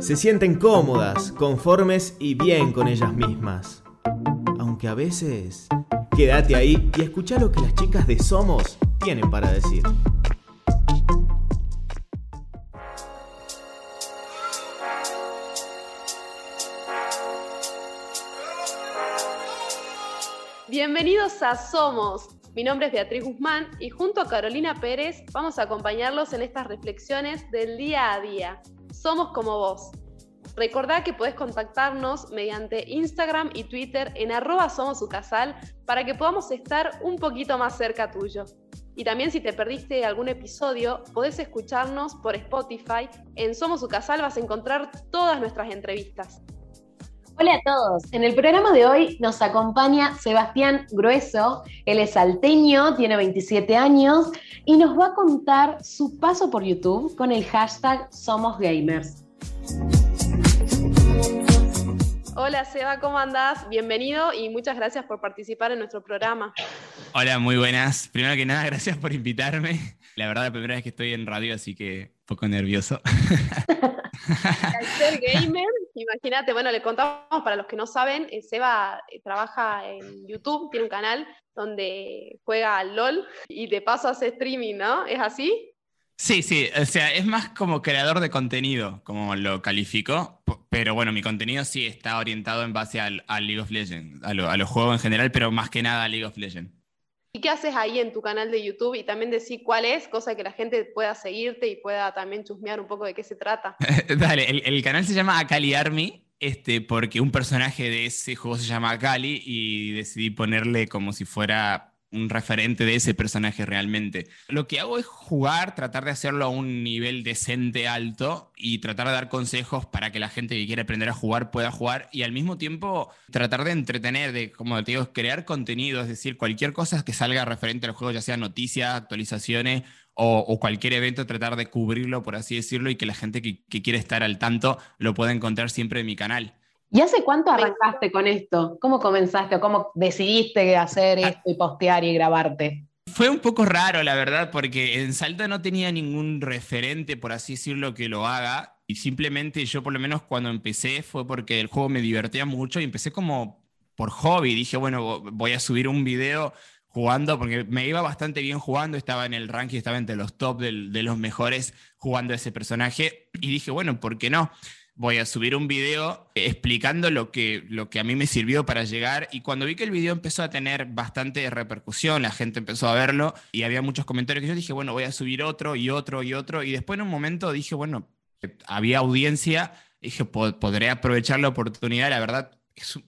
se sienten cómodas, conformes y bien con ellas mismas. Aunque a veces... Quédate ahí y escucha lo que las chicas de Somos tienen para decir. Bienvenidos a Somos. Mi nombre es Beatriz Guzmán y junto a Carolina Pérez vamos a acompañarlos en estas reflexiones del día a día. Somos como vos. Recordá que podés contactarnos mediante Instagram y Twitter en arroba somosucasal para que podamos estar un poquito más cerca tuyo. Y también si te perdiste algún episodio, podés escucharnos por Spotify. En Somos Casal vas a encontrar todas nuestras entrevistas. Hola a todos. En el programa de hoy nos acompaña Sebastián Grueso. Él es salteño, tiene 27 años y nos va a contar su paso por YouTube con el hashtag Somos Gamers. Hola Seba, ¿cómo andás? Bienvenido y muchas gracias por participar en nuestro programa. Hola, muy buenas. Primero que nada, gracias por invitarme. La verdad, la primera vez que estoy en radio, así que un poco nervioso. Al ser gamer, imagínate, bueno, le contamos para los que no saben, eh, Seba eh, trabaja en YouTube, tiene un canal donde juega al LOL y de paso hace streaming, ¿no? ¿Es así? Sí, sí, o sea, es más como creador de contenido, como lo califico, pero bueno, mi contenido sí está orientado en base al, League of Legends, a, a los juegos en general, pero más que nada a League of Legends. ¿Y qué haces ahí en tu canal de YouTube? Y también decir cuál es, cosa que la gente pueda seguirte y pueda también chusmear un poco de qué se trata. Dale, el, canal se llama Akali Army, este, porque un personaje de ese juego se llama Akali y decidí ponerle como si fuera un referente de ese personaje realmente. Lo que hago es jugar, tratar de hacerlo a un nivel decente, alto, y tratar de dar consejos para que la gente que quiere aprender a jugar pueda jugar, y al mismo tiempo tratar de entretener, de, como te digo, crear contenido, es decir, cualquier cosa que salga referente al juego, ya sea noticias, actualizaciones o, cualquier evento, tratar de cubrirlo, por así decirlo, y que la gente que, que quiere estar al tanto lo pueda encontrar siempre en mi canal. ¿Y hace cuánto arrancaste con esto? ¿Cómo comenzaste o cómo decidiste hacer ah. esto y postear y grabarte? Fue un poco raro, la verdad, porque en Salta no tenía ningún referente, por así decirlo, que lo haga. Y simplemente yo, por lo menos, cuando empecé fue porque el juego me divertía mucho y empecé como por hobby. Dije, bueno, voy a subir un video jugando, porque me iba bastante bien jugando, estaba en el ranking, estaba entre los top de, de los mejores jugando ese personaje. Y dije, bueno, ¿por qué no? Voy a subir un video explicando lo que, lo que a mí me sirvió para llegar. Y cuando vi que el video empezó a tener bastante repercusión, la gente empezó a verlo y había muchos comentarios que yo dije, bueno, voy a subir otro y otro y otro y después en un momento dije, bueno, había audiencia, dije, podré aprovechar la oportunidad, la verdad.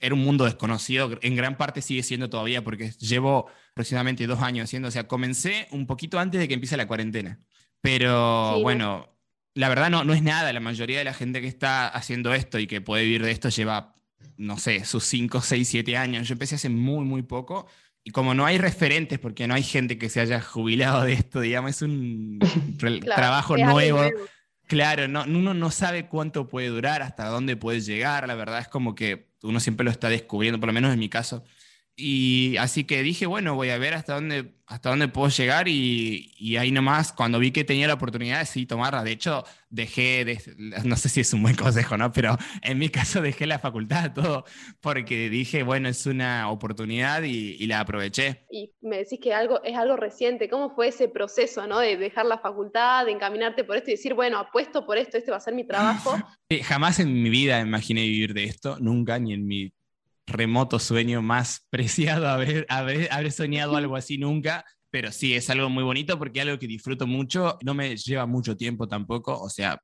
Era un mundo desconocido, en gran parte sigue siendo todavía porque llevo aproximadamente dos años haciendo, o sea, comencé un poquito antes de que empiece la cuarentena. Pero bueno, la verdad no, no es nada. La mayoría de la gente que está haciendo esto y que puede vivir de esto lleva, no sé, sus 5, 6, 7 años. Yo empecé hace muy, muy poco. Y como no hay referentes, porque no hay gente que se haya jubilado de esto, digamos, es un trabajo nuevo. Claro, no, uno no sabe cuánto puede durar, hasta dónde puede llegar. La verdad es como que uno siempre lo está descubriendo, por lo menos en mi caso. Y así que dije, bueno, voy a ver hasta dónde, hasta dónde puedo llegar y, y ahí nomás, cuando vi que tenía la oportunidad, decidí tomarla. De hecho, dejé, de, no sé si es un buen consejo, ¿no? Pero en mi caso dejé la facultad, todo, porque dije, bueno, es una oportunidad y, y, la aproveché. Y me decís que algo, es algo reciente. ¿Cómo fue ese proceso, ¿no? De dejar la facultad, de encaminarte por esto y decir, bueno, apuesto por esto, este va a ser mi trabajo. jamás en mi vida imaginé vivir de esto, nunca, ni en mi remoto sueño más preciado haber, haber, soñado algo así nunca, pero sí, es algo muy bonito porque es algo que disfruto mucho, no me lleva mucho tiempo tampoco, o sea,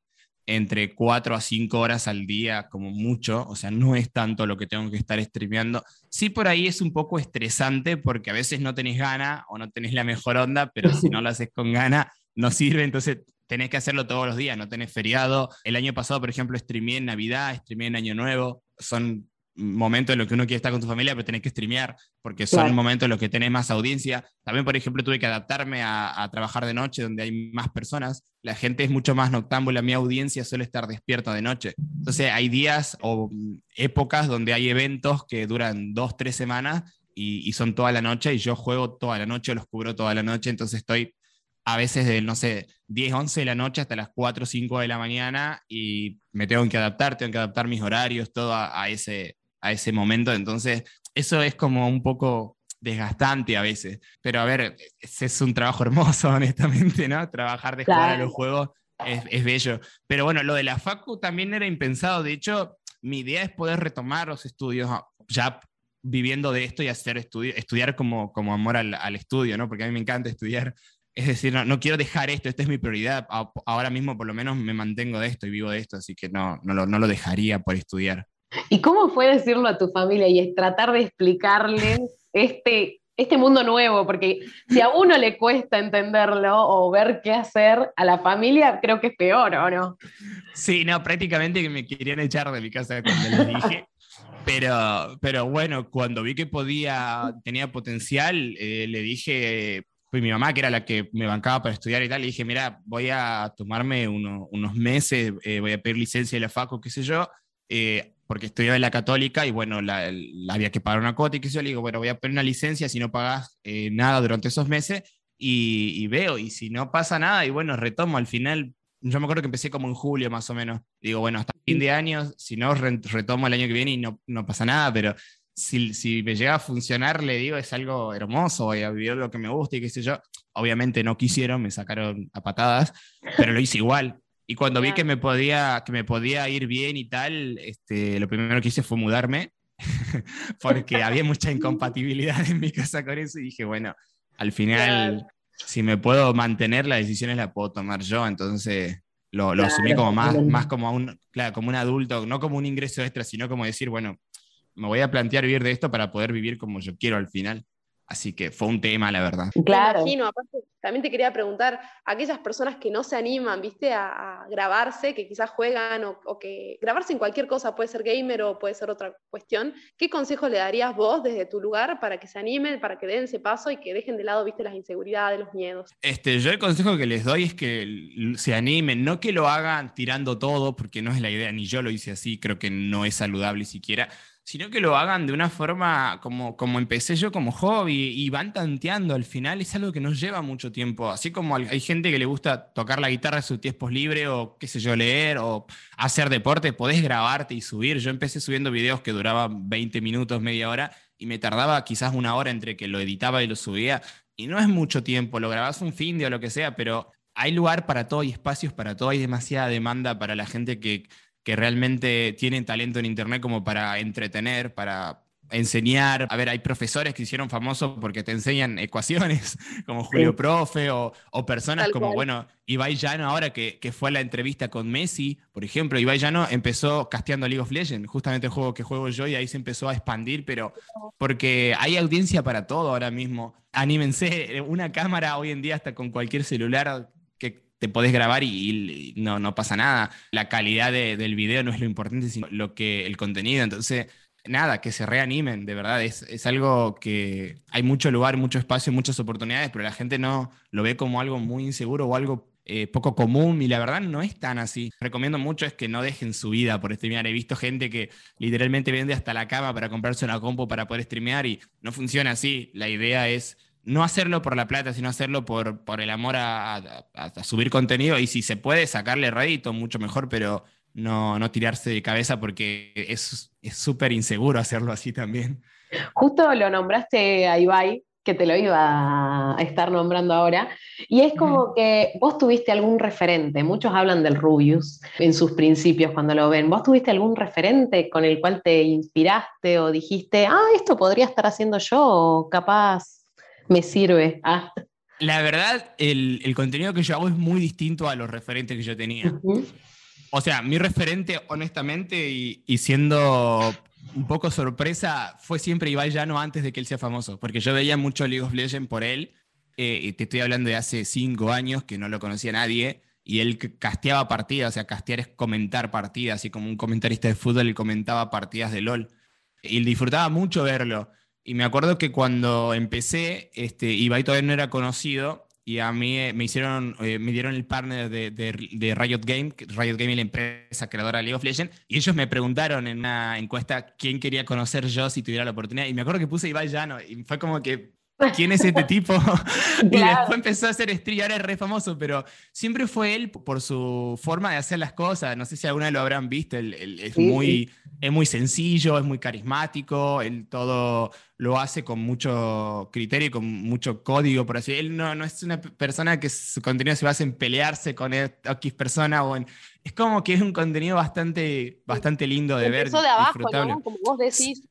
entre 4 a 5 horas al día como mucho, o sea, no es tanto lo que tengo que estar streameando. Sí, por ahí es un poco estresante porque a veces no tenés gana o no tenés la mejor onda, pero si no lo haces con gana, no sirve, entonces tenés que hacerlo todos los días, no tenés feriado. El año pasado, por ejemplo, streameé en Navidad, streameé en Año Nuevo, son momento en los que uno quiere estar con tu familia, pero tenés que streamear, porque son momentos en los que tenés más audiencia. También, por ejemplo, tuve que adaptarme a, trabajar de noche, donde hay más personas. La gente es mucho más noctámbula, mi audiencia suele estar despierta de noche. Entonces, hay días o épocas donde hay eventos que duran dos, tres semanas y, y son toda la noche, y yo juego toda la noche, los cubro toda la noche, entonces estoy a veces de, no sé, 10, 11 de la noche hasta las 4, 5 de la mañana y me tengo que adaptar, tengo que adaptar mis horarios, todo a, ese, a ese momento. Entonces, eso es como un poco desgastante a veces. Pero a ver, es, un trabajo hermoso, honestamente, ¿no? Trabajar de jugar a los juegos es, es, bello. Pero bueno, lo de la Facu también era impensado. De hecho, mi idea es poder retomar los estudios ya viviendo de esto y hacer estudio, estudiar como, como amor al, al, estudio, ¿no? Porque a mí me encanta estudiar. Es decir, no, no, quiero dejar esto, esta es mi prioridad. Ahora mismo por lo menos me mantengo de esto y vivo de esto, así que no, no, lo, no lo dejaría por estudiar. ¿Y cómo fue decirlo a tu familia y tratar de explicarles este, este mundo nuevo? Porque si a uno le cuesta entenderlo o ver qué hacer, a la familia creo que es peor, ¿o no? Sí, no, prácticamente que me querían echar de mi casa cuando les dije. Pero, pero bueno, cuando vi que podía, tenía potencial, eh, le dije, pues mi mamá, que era la que me bancaba para estudiar y tal, le dije, mira, voy a tomarme unos meses, eh, voy a pedir licencia de la FACO, qué sé yo, eh, porque estudiaba en la católica y bueno, la, había que pagar una cuota y sé yo, le digo, bueno, voy a pedir una licencia si no pagas nada durante esos meses y, y, veo, y si no pasa nada, y bueno, retomo, al final yo me acuerdo que empecé como en julio más o menos. Digo, bueno, hasta fin de año, si no, retomo el año que viene y no, no pasa nada, pero si, si, me llega a funcionar, le digo, es algo hermoso, voy a vivir lo que me gusta y qué sé yo. Obviamente no quisieron, me sacaron a patadas, pero lo hice igual. Y cuando vi que me, podía, que me podía ir bien y tal, este, lo primero que hice fue mudarme, porque había mucha incompatibilidad en mi casa con eso y dije, bueno, al final si me puedo mantener, las decisiones las puedo tomar yo, entonces lo, lo asumí como más, más como, un, claro, como un adulto, no como un ingreso extra, sino como decir, bueno, me voy a plantear vivir de esto para poder vivir como yo quiero al final. Así que fue un tema, la verdad. Claro. imagino, aparte, también te quería preguntar, aquellas personas que no se animan, viste, a, grabarse, que quizás juegan o, que grabarse en cualquier cosa, puede ser gamer o puede ser otra cuestión, ¿qué consejo le darías vos desde tu lugar para que se animen, para que den ese paso y que dejen de lado, viste, las inseguridades, los miedos? Este, yo el consejo que les doy es que se animen, no que lo hagan tirando todo, porque no es la idea, ni yo lo hice así, creo que no es saludable siquiera sino que lo hagan de una forma como, como empecé yo como hobby y van tanteando al final, es algo que nos lleva mucho tiempo, así como hay gente que le gusta tocar la guitarra en sus tiempos libres o qué sé yo, leer o hacer deporte, podés grabarte y subir, yo empecé subiendo videos que duraban 20 minutos, media hora y me tardaba quizás una hora entre que lo editaba y lo subía. Y no es mucho tiempo, lo grabás un fin de o lo que sea, pero hay lugar para todo y espacios para todo, hay demasiada demanda para la gente que que realmente tienen talento en Internet como para entretener, para enseñar. A ver, hay profesores que hicieron famosos porque te enseñan ecuaciones, como Julio Profe, o, personas como, bueno, Ibai Llano, ahora que, que, fue a la entrevista con Messi, por ejemplo, Ibai Llano empezó casteando League of Legends, justamente el juego que juego yo, y ahí se empezó a expandir, pero porque hay audiencia para todo ahora mismo. Anímense, una cámara hoy en día, hasta con cualquier celular, te podés grabar y, no, no pasa nada. La calidad del video no es lo importante, sino lo que, el contenido. Entonces, nada, que se reanimen, de verdad. Es, es, algo que hay mucho lugar, mucho espacio, muchas oportunidades, pero la gente no lo ve como algo muy inseguro o algo eh, poco común y la verdad no es tan así. Recomiendo mucho es que no dejen su vida por streamear. He visto gente que literalmente vende hasta la cama para comprarse una compu para poder streamear y no funciona así. La idea es no hacerlo por la plata, sino hacerlo por, por el amor a, subir contenido y si se puede sacarle rédito, mucho mejor, pero no, no tirarse de cabeza porque es súper inseguro hacerlo así también. Justo lo nombraste a Ibai, que te lo iba a estar nombrando ahora, y es como que vos tuviste algún referente, muchos hablan del Rubius en sus principios cuando lo ven, vos tuviste algún referente con el cual te inspiraste o dijiste, ah, esto podría estar haciendo yo, o capaz me sirve. Ah. La verdad, el, contenido que yo hago es muy distinto a los referentes que yo tenía. O sea, mi referente, honestamente, y, siendo un poco sorpresa, fue siempre Ibai Llano antes de que él sea famoso, porque yo veía mucho League of Legends por él, eh, y te estoy hablando de hace cinco años que no lo conocía nadie, y él casteaba partidas, o sea, castear es comentar partidas, y como un comentarista de fútbol, él comentaba partidas de LOL, y disfrutaba mucho verlo. Y me acuerdo que cuando empecé, este, Ibai todavía no era conocido y a mí eh, me hicieron, eh, me dieron el partner de, de, Riot Game, Riot Game es la empresa creadora de League of Legends, y ellos me preguntaron en una encuesta quién quería conocer yo si tuviera la oportunidad, y me acuerdo que puse Ibai Llano, y fue como que ¿quién es este tipo? y después empezó a hacer stream, ahora es re famoso, pero siempre fue él por su forma de hacer las cosas. No sé si alguna lo habrán visto, él, es, muy, es muy sencillo, es muy carismático, él todo lo hace con mucho criterio y con mucho código, por así Él no, no es una persona que su contenido se basa en pelearse con X persona o en... Es como que es un contenido bastante, bastante lindo de ver. de abajo, ¿no? Como vos decís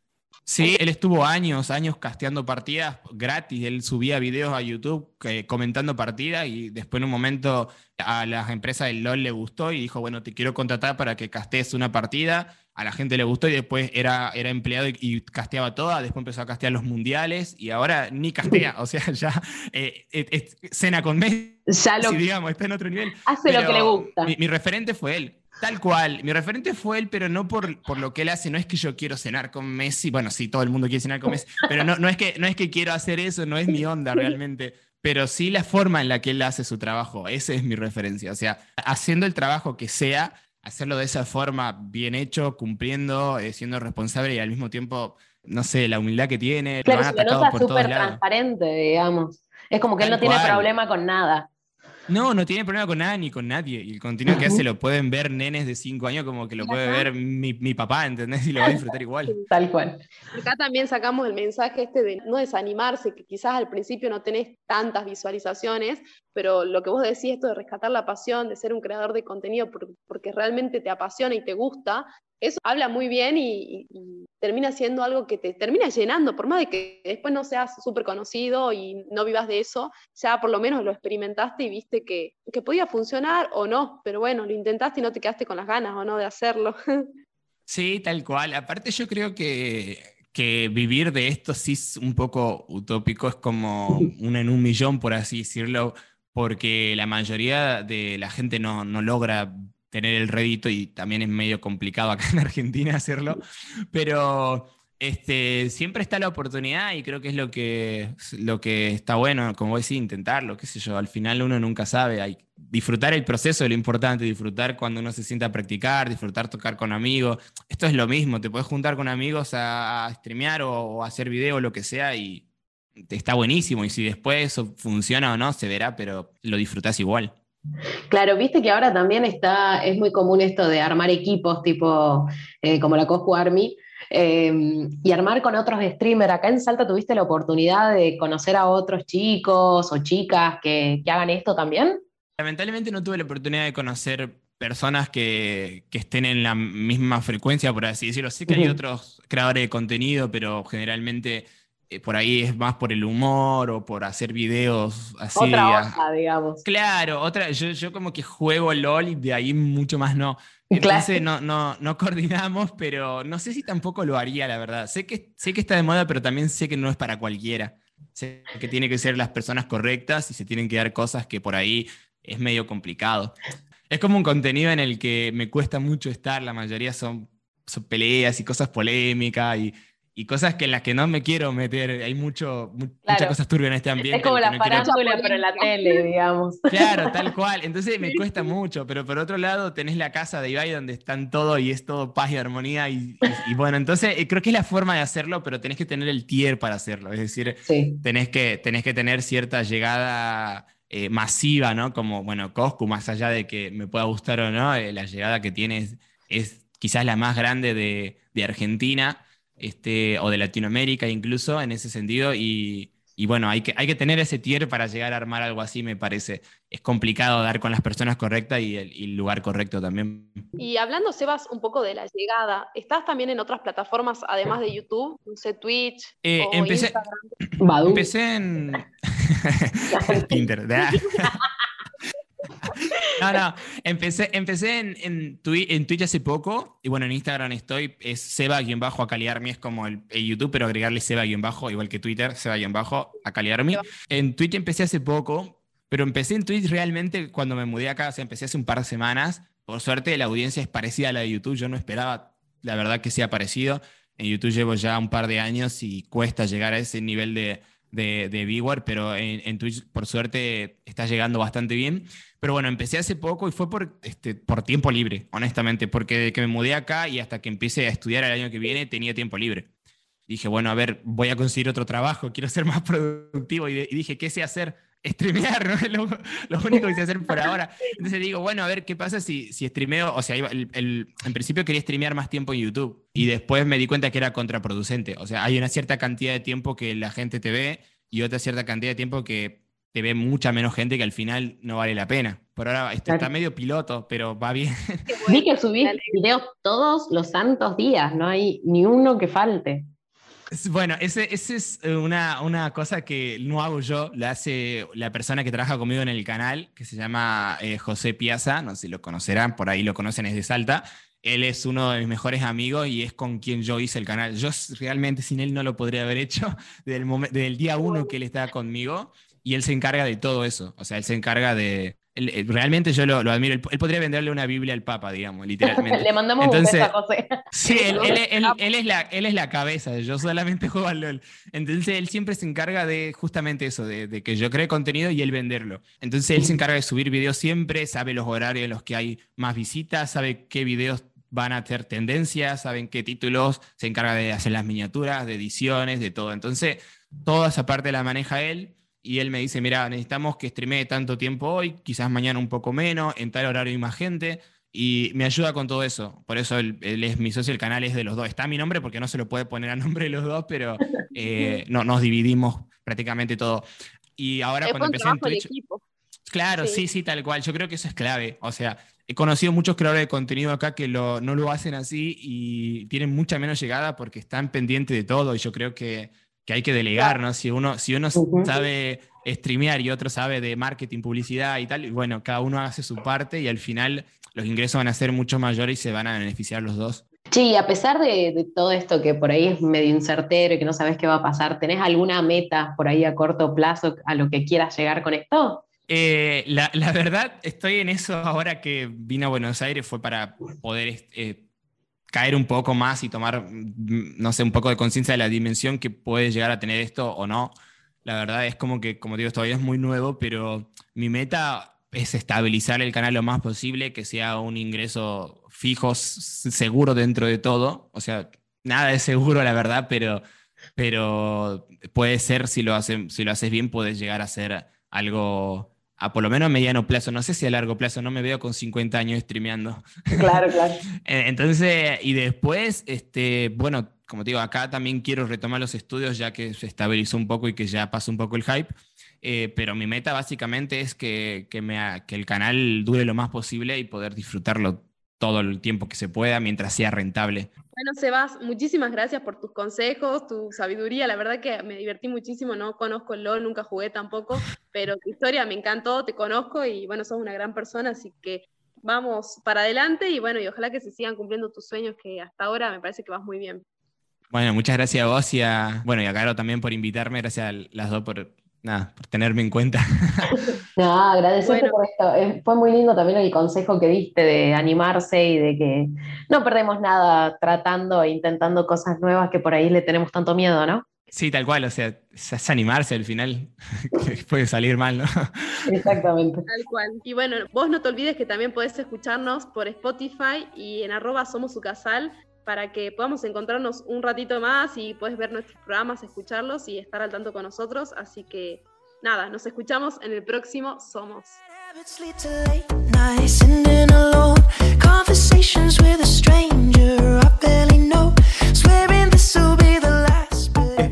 Sí, él estuvo años, años casteando partidas gratis. Él subía videos a YouTube eh, comentando partidas y después en un momento a las empresas del LOL le gustó y dijo, bueno, te quiero contratar para que castees una partida. A la gente le gustó y después era, era empleado y, casteaba todas. Después empezó a castear los mundiales y ahora ni castea. O sea, ya eh, cena con Messi, ya lo, digamos, está en otro nivel. Hace lo que le gusta. mi referente fue él. Tal cual. Mi referente fue él, pero no por, por lo que él hace. No es que yo quiero cenar con Messi. Bueno, sí, todo el mundo quiere cenar con Messi. Pero no, no, es, que, no es que quiero hacer eso, no es mi onda realmente. Pero sí la forma en la que él hace su trabajo. Esa es mi referencia. O sea, haciendo el trabajo que sea, hacerlo de esa forma, bien hecho, cumpliendo, eh, siendo responsable y al mismo tiempo, no sé, la humildad que tiene. Claro, lo han atacado por súper transparente, digamos. Es como que él no tiene problema con nada. No, no tiene problema con nada ni con nadie. Y el contenido que hace lo pueden ver nenes de 5 años como que lo puede ver mi, mi, papá, ¿entendés? Y lo va a disfrutar igual. Tal cual. Acá también sacamos el mensaje este de no desanimarse, que quizás al principio no tenés tantas visualizaciones, pero lo que vos decís, esto de rescatar la pasión, de ser un creador de contenido porque realmente te apasiona y te gusta, eso habla muy bien y, termina siendo algo que te termina llenando, por más de que después no seas súper conocido y no vivas de eso, ya por lo menos lo experimentaste y viste que, que podía funcionar o no, pero bueno, lo intentaste y no te quedaste con las ganas o no de hacerlo. Sí, tal cual. Aparte yo creo que, que vivir de esto sí es un poco utópico, es como una en un millón, por así decirlo, porque la mayoría de la gente no, no logra tener el rédito y también es medio complicado acá en Argentina hacerlo, pero este, siempre está la oportunidad y creo que es lo que, lo que está bueno, como decís, intentarlo, qué sé yo, al final uno nunca sabe, disfrutar el proceso es lo importante, disfrutar cuando uno se sienta a practicar, disfrutar tocar con amigos, esto es lo mismo, te puedes juntar con amigos a, streamear o, hacer video o lo que sea y está buenísimo y si después eso funciona o no, se verá, pero lo disfrutás igual. Claro, viste que ahora también está, es muy común esto de armar equipos tipo eh, como la Coscu Army em, y armar con otros streamers. Acá en Salta tuviste la oportunidad de conocer a otros chicos o chicas que, hagan esto también. Lamentablemente no tuve la oportunidad de conocer personas que, estén en la misma frecuencia, por así decirlo. Sí que hay otros creadores de contenido, pero generalmente eh, por ahí es más por el humor o por hacer videos así. Otra digamos. Claro, otra, yo, yo como que juego LOL y de ahí mucho más no. Entonces no, no, no coordinamos, pero no sé si tampoco lo haría, la verdad. Sé que, sé que está de moda, pero también sé que no es para cualquiera. Sé que tiene que ser las personas correctas y se tienen que dar cosas que por ahí es medio complicado. Es como un contenido en el que me cuesta mucho estar, la mayoría son, son peleas y cosas polémicas y y cosas que en las que no me quiero meter. Hay mucho, muchas cosas turbias en este ambiente. Es como la farándula, pero en la tele, digamos. Claro, tal cual. Entonces me cuesta mucho, pero por otro lado tenés la casa de Ibai donde están todo y es todo paz y armonía. Y, bueno, entonces eh, creo que es la forma de hacerlo, pero tenés que tener el tier para hacerlo. Es decir, tenés, que, tenés que tener cierta llegada. Eh, masiva, ¿no? Como, bueno, Coscu, más allá de que me pueda gustar o no, eh, la llegada que tiene es, quizás la más grande de, de Argentina este, o de Latinoamérica incluso en ese sentido. Y, bueno, hay que, hay que tener ese tier para llegar a armar algo así, me parece. Es complicado dar con las personas correctas y el, lugar correcto también. Y hablando, Sebas, un poco de la llegada, ¿estás también en otras plataformas además de YouTube? No sé, Twitch. Eh, o empecé, empecé en. Tinder. No, no, empecé, empecé en, en, Twitch hace poco, y bueno, en Instagram estoy, es Seba-bajo a Caliarmi, es como el, YouTube, pero agregarle Seba-bajo, igual que Twitter, Seba-bajo a Caliarmi. En Twitch empecé hace poco, pero empecé en Twitch realmente cuando me mudé acá, o sea, empecé hace un par de semanas. Por suerte la audiencia es parecida a la de YouTube, yo no esperaba, la verdad, que sea parecido. En YouTube llevo ya un par de años y cuesta llegar a ese nivel de, de, de pero en, Twitch, por suerte, está llegando bastante bien. Pero bueno, empecé hace poco y fue por, este, por tiempo libre, honestamente, porque de que me mudé acá y hasta que empiece a estudiar el año que viene tenía tiempo libre. dije, bueno, a ver, voy a conseguir otro trabajo, quiero ser más productivo. Y, dije, ¿qué sé hacer? Streamear, ¿no? Es lo, único que sé hacer por ahora. Entonces digo, bueno, a ver, ¿qué pasa si, si streameo? O sea, el, en principio quería streamear más tiempo en YouTube y después me di cuenta que era contraproducente. O sea, hay una cierta cantidad de tiempo que la gente te ve y otra cierta cantidad de tiempo que te ve mucha menos gente que al final no vale la pena. Por ahora está medio piloto, pero va bien. Vi que subís videos todos los santos días, no hay ni uno que falte. Bueno, ese, es eh, una, una, cosa que no hago yo, la hace la persona que trabaja conmigo en el canal, que se llama eh, José Piazza, no sé si lo conocerán, por ahí lo conocen, es de Salta. Él es uno de mis mejores amigos y es con quien yo hice el canal. Yo realmente sin él no lo podría haber hecho desde el, desde día uno que él estaba conmigo y él se encarga de todo eso. O sea, él se encarga de, realmente yo lo, admiro. Él, podría venderle una Biblia al Papa, digamos, literalmente. Le mandamos un beso a José. Sí, él, es la, él es la cabeza, yo solamente juego al LOL. Entonces él siempre se encarga de justamente eso, de, que yo cree contenido y él venderlo. Entonces él se encarga de subir videos siempre, sabe los horarios en los que hay más visitas, sabe qué videos van a hacer tendencias, saben qué títulos, se encarga de hacer las miniaturas, de ediciones, de todo. Entonces toda esa parte la maneja él y él me dice, mira, necesitamos que streamee tanto tiempo hoy, quizás mañana un poco menos, en tal horario hay más gente, y me ayuda con todo eso. Por eso él, es mi socio, el canal es de los dos. Está mi nombre porque no se lo puede poner a nombre de los dos, pero eh, no, nos dividimos prácticamente todo. Y ahora cuando empecé en Twitch... Claro, sí. sí. tal cual. Yo creo que eso es clave. O sea, he conocido muchos creadores de contenido acá que no lo hacen así y tienen mucha menos llegada porque están pendientes de todo. Y yo creo que que hay que delegar, ¿no? Si uno, si uno sabe streamear y otro sabe de marketing, publicidad y tal, y bueno, cada uno hace su parte y al final los ingresos van a ser mucho mayores y se van a beneficiar los dos. Sí, a pesar de, todo esto que por ahí es medio incertero y que no sabes qué va a pasar, ¿tenés alguna meta por ahí a corto plazo a lo que quieras llegar con esto? Eh, la, verdad, estoy en eso ahora que vine a Buenos Aires, fue para poder eh, caer un poco más y tomar, mm, no sé, un poco de conciencia de la dimensión que puede llegar a tener esto o no. La verdad es como que, como digo, todavía es muy nuevo, pero mi meta es estabilizar el canal lo más posible, que sea un ingreso fijo, seguro dentro de todo. O sea, nada es seguro, la verdad, pero, pero puede ser, si lo, hace, si lo haces bien, puedes llegar a ser algo a por lo menos a mediano plazo, no sé si a largo plazo, no me veo con 50 años streameando. Claro, claro. Entonces, y después, este, bueno, como te digo, acá también quiero retomar los estudios ya que se estabilizó un poco y que ya pasó un poco el hype, eh, pero mi meta básicamente es que, que, me, que el canal dure lo más posible y poder disfrutarlo todo el tiempo que se pueda mientras sea rentable. Bueno, Sebas, muchísimas gracias por tus consejos, tu sabiduría. La verdad que me divertí muchísimo. No conozco el LOL, nunca jugué tampoco, pero tu historia me encantó, te conozco y bueno, sos una gran persona, así que vamos para adelante y bueno, y ojalá que se sigan cumpliendo tus sueños, que hasta ahora me parece que vas muy bien. Bueno, muchas gracias a vos y a, bueno, y a Caro también por invitarme. Gracias a las dos por nada, por tenerme en cuenta. No, agradecerte por esto. Fue muy lindo también el consejo que diste de animarse y de que no perdemos nada tratando e intentando cosas nuevas que por ahí le tenemos tanto miedo, ¿no? Sí, tal cual, o sea, es animarse al final, que puede salir mal, ¿no? Exactamente. Tal cual. Y bueno, vos no te olvides que también podés escucharnos por Spotify y en arroba somos su casal para que podamos encontrarnos un ratito más y puedes ver nuestros programas, escucharlos y estar al tanto con nosotros. Así que nada, nos escuchamos en el próximo Somos.